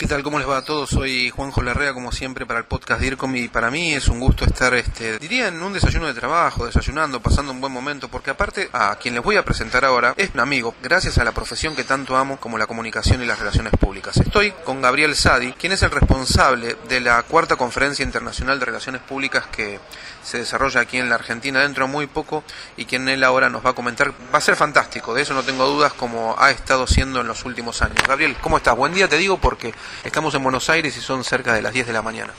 ¿Qué tal? ¿Cómo les va a todos? Soy Juanjo Larrea, como siempre, para el podcast DIRCOM y para mí es un gusto estar, este, diría, en un desayuno de trabajo, desayunando, pasando un buen momento, porque aparte a quien les voy a presentar ahora es un amigo, gracias a la profesión que tanto amo como la comunicación y las relaciones públicas. Estoy con Gabriel Sadi, quien es el responsable de la cuarta conferencia internacional de relaciones públicas que se desarrolla aquí en la Argentina dentro de muy poco y quien él ahora nos va a comentar. Va a ser fantástico, de eso no tengo dudas, como ha estado siendo en los últimos años. Gabriel, ¿cómo estás? Buen día, te digo, porque Estamos en Buenos Aires y son cerca de las 10 de la mañana.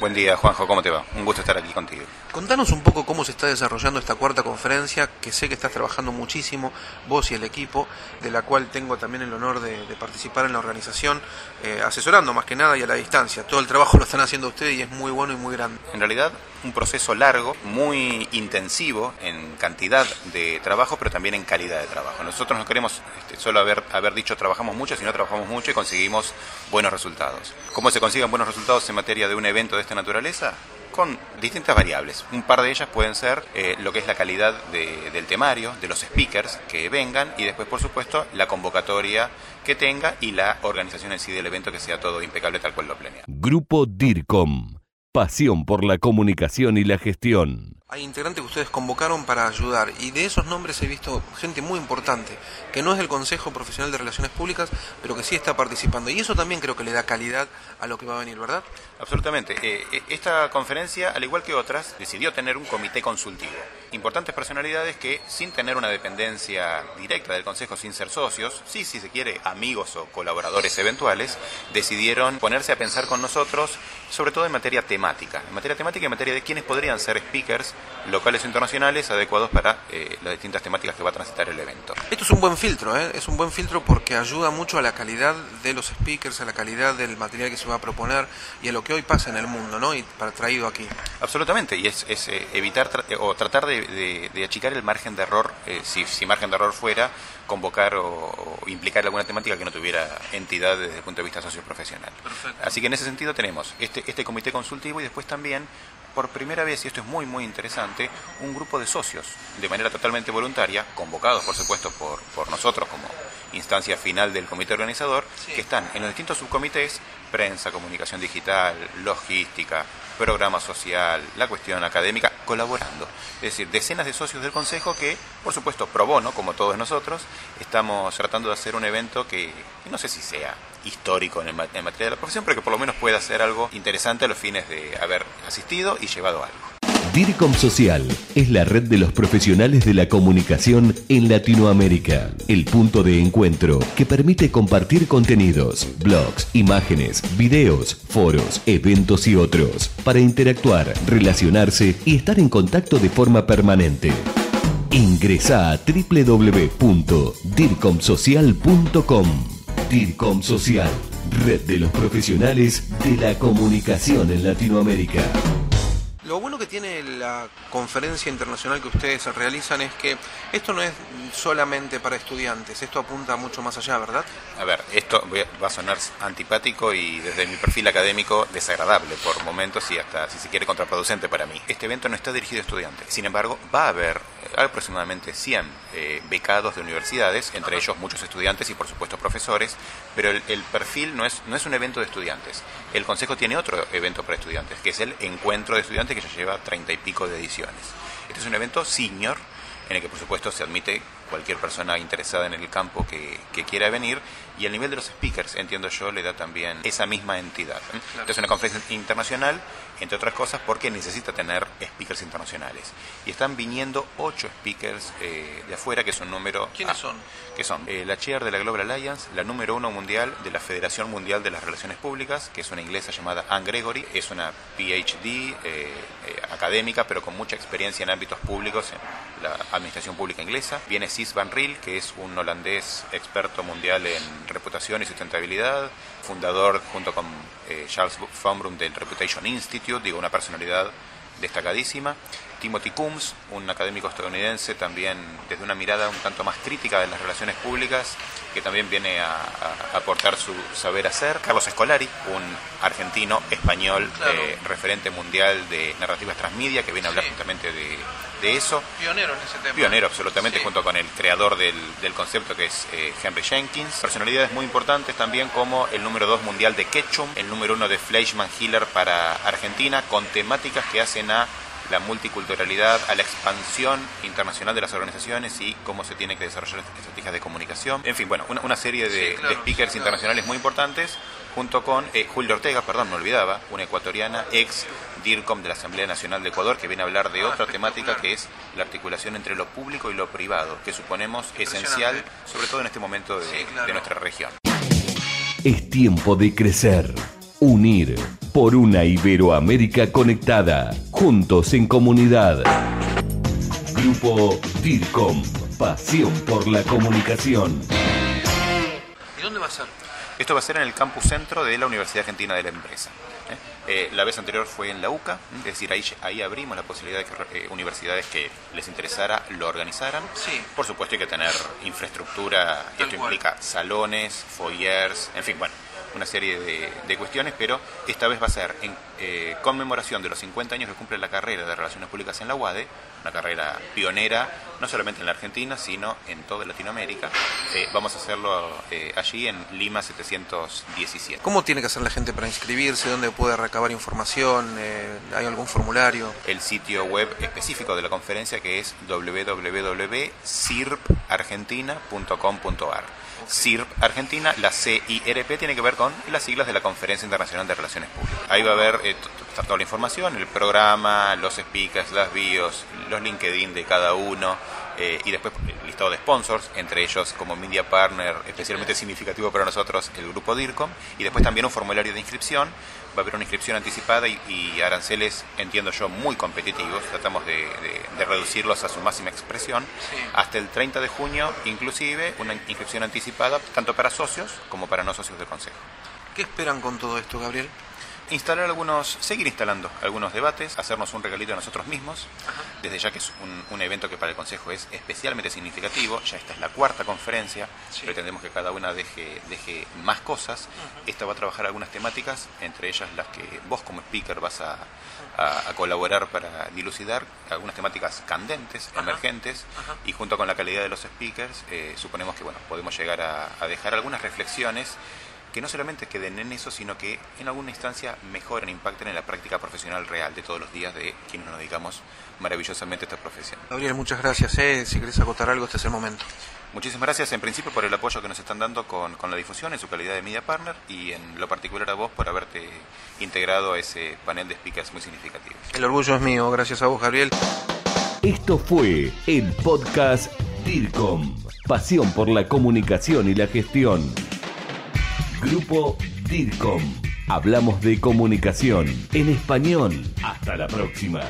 Buen día, Juanjo, ¿cómo te va? Un gusto estar aquí contigo. Contanos un poco cómo se está desarrollando esta cuarta conferencia, que sé que estás trabajando muchísimo, vos y el equipo, de la cual tengo también el honor de, participar en la organización, eh, asesorando más que nada y a la distancia. Todo el trabajo lo están haciendo ustedes y es muy bueno y muy grande. En realidad, un proceso largo, muy intensivo en cantidad de trabajo, pero también en calidad de trabajo. Nosotros no queremos este, solo haber, haber dicho trabajamos mucho, sino trabajamos mucho y conseguimos buenos resultados. ¿Cómo se consiguen buenos resultados en materia de un evento de esta naturaleza? con distintas variables. Un par de ellas pueden ser eh, lo que es la calidad del temario, de los speakers que vengan y después, por supuesto, la convocatoria que tenga y la organización en sí del evento que sea todo impecable tal cual lo planea. Grupo DIRCOM. Pasión por la comunicación y la gestión hay integrantes que ustedes convocaron para ayudar y de esos nombres he visto gente muy importante que no es del Consejo Profesional de Relaciones Públicas pero que sí está participando y eso también creo que le da calidad a lo que va a venir, ¿verdad? Absolutamente. Eh, eh, esta conferencia, al igual que otras, decidió tener un comité consultivo. Importantes personalidades que, sin tener una dependencia directa del Consejo, sin ser socios, sí, si se quiere, amigos o colaboradores eventuales, decidieron ponerse a pensar con nosotros, sobre todo en materia temática. En materia temática y en materia de quiénes podrían ser speakers locales e internacionales adecuados para eh, las distintas temáticas que va a transitar el evento. Esto es un buen filtro, ¿eh? es un buen filtro porque ayuda mucho a la calidad de los speakers, a la calidad del material que se va a proponer y a lo que hoy pasa en el mundo, ¿no? Y para traído aquí. Absolutamente, y es, eh, evitar o tratar de, achicar el margen de error, si, si margen de error fuera, convocar o, implicar alguna temática que no tuviera entidad desde el punto de vista socioprofesional. Así que en ese sentido tenemos este, este comité consultivo y después también por primera vez, y esto es muy muy interesante, un grupo de socios, de manera totalmente voluntaria, convocados por supuesto por, por nosotros como instancia final del comité organizador, que están en los distintos subcomités, prensa, comunicación digital, logística, programa social, la cuestión académica, colaborando. Es decir, decenas de socios del Consejo que, por supuesto, pro bono, como todos nosotros, estamos tratando de hacer un evento que no sé si sea histórico en, materia de la profesión, pero que por lo menos pueda ser algo interesante a los fines de haber asistido y llevado algo. DIRCOM Social es la red de los profesionales de la comunicación en Latinoamérica, el punto de encuentro que permite compartir contenidos, blogs, imágenes, videos, foros, eventos y otros, para interactuar, relacionarse y estar en contacto de forma permanente. Ingresa a www.dircomsocial.com. DIRCOM Social, red de los profesionales de la comunicación en Latinoamérica. Lo bueno que tiene la conferencia internacional que ustedes realizan es que esto no es solamente para estudiantes, esto apunta mucho más allá, ¿verdad? A ver, esto va a sonar antipático y desde mi perfil académico desagradable por momentos y hasta, si se quiere, contraproducente para mí. Este evento no está dirigido a estudiantes, sin embargo, va a haber aproximadamente 100 eh, becados de universidades, entre ellos muchos estudiantes y por supuesto profesores, pero el, el, perfil no es, no es un evento de estudiantes. El Consejo tiene otro evento para estudiantes, que es el Encuentro de Estudiantes, que ya lleva treinta y pico de ediciones. Este es un evento senior, en el que por supuesto se admite cualquier persona interesada en el campo que, que, quiera venir y el nivel de los speakers, entiendo yo, le da también esa misma entidad. Claro. Es una conferencia internacional, entre otras cosas, porque necesita tener speakers internacionales. Y están viniendo ocho speakers eh, de afuera, que es un número... ¿Quiénes son? Que son eh, la chair de la Global Alliance, la número uno mundial de la Federación Mundial de las Relaciones Públicas, que es una inglesa llamada Anne Gregory, es una PhD eh, académica, pero con mucha experiencia en ámbitos públicos, en la administración pública inglesa. Viene Cis Van Riel, que es un holandés experto mundial en reputación y sustentabilidad, fundador junto con eh, Charles Von del Reputation Institute, digo, una personalidad destacadísma. Timothy Coombs, un académico estadounidense también desde una mirada un tanto más crítica de las relaciones públicas, que también viene a, aportar su saber hacer. Carlos Escolari, un argentino español eh, referente mundial de narrativas transmedia, que viene a hablar justamente de, eso. Pionero en ese tema. Pionero, absolutamente, junto con el creador del, concepto que es eh, Henry Jenkins. Personalidades muy importantes también como el número 2 mundial de Ketchum, el número 1 de Fleischmann Hiller para Argentina, con temáticas que hacen a la multiculturalidad, a la expansión internacional de las organizaciones y cómo se tiene que desarrollar estrategias de comunicación. En fin, bueno, una, serie de, speakers internacionales muy importantes, junto con eh, Julio Ortega, perdón, me olvidaba, una ecuatoriana, ex DIRCOM de la Asamblea Nacional de Ecuador, que viene a hablar de ah, otra temática que es la articulación entre lo público y lo privado, que suponemos esencial, sobre todo en este momento de nuestra región. Es tiempo de crecer. Unir por una Iberoamérica conectada. Juntos en comunidad. Grupo DIRCOM. Pasión por la comunicación. ¿Y dónde va a ser? Esto va a ser en el campus centro de la Universidad Argentina de la Empresa. ¿eh? Eh, la vez anterior fue en la UCA, es decir, ahí, ahí abrimos la posibilidad de que eh, universidades que les interesara lo organizaran. Sí. Por supuesto hay que tener infraestructura, y esto implica salones, foyers, en fin, bueno, una serie de, cuestiones, pero esta vez va a ser en eh, conmemoración de los 50 años que cumple la carrera de Relaciones Públicas en la UADE, una carrera pionera, no solamente en la Argentina, sino en toda Latinoamérica. Eh, vamos a hacerlo eh, allí en Lima 717. ¿Cómo tiene que hacer la gente para inscribirse? ¿Dónde puede recabar información? ¿Hay algún formulario? El sitio web específico de la conferencia que es www.sirpargentina.com.ar. CIRP Argentina, la CIRP tiene que ver con las siglas de la Conferencia Internacional de Relaciones Públicas. Ahí va a haber eh, toda la información, el programa, los speakers, las bios, los LinkedIn de cada uno. Eh, y después el listado de sponsors, entre ellos como media partner especialmente significativo para nosotros el grupo DIRCOM, y después también un formulario de inscripción va a haber una inscripción anticipada y, aranceles, entiendo yo, muy competitivos. Tratamos de, reducirlos a su máxima expresión. Hasta el 30 de junio, inclusive, una inscripción anticipada tanto para socios como para no socios del Consejo. ¿Qué esperan con todo esto, Gabriel? Instalar algunos, seguir instalando algunos debates, hacernos un regalito a nosotros mismos, desde ya que es un, evento que para el Consejo es especialmente significativo, ya esta es la cuarta conferencia, pretendemos que cada una deje, deje más cosas, esta va a trabajar algunas temáticas, entre ellas las que vos como speaker vas a, colaborar para dilucidar, algunas temáticas candentes, emergentes, y junto con la calidad de los speakers, eh, suponemos que bueno, podemos llegar a, a dejar algunas reflexiones que no solamente queden en eso, sino que en alguna instancia mejoren, impacten en la práctica profesional real de todos los días de quienes nos dedicamos maravillosamente a esta profesión. Gabriel, muchas gracias. ¿eh? Si querés acotar algo, este es el momento. Muchísimas gracias en principio por el apoyo que nos están dando con, con la difusión en su calidad de media partner y en lo particular a vos por haberte integrado a ese panel de speakers muy significativo. El orgullo es mío, gracias a vos Gabriel. Esto fue el podcast DIRCOM, pasión por la comunicación y la gestión. Grupo DIRCOM. Hablamos de comunicación en español. Hasta la próxima.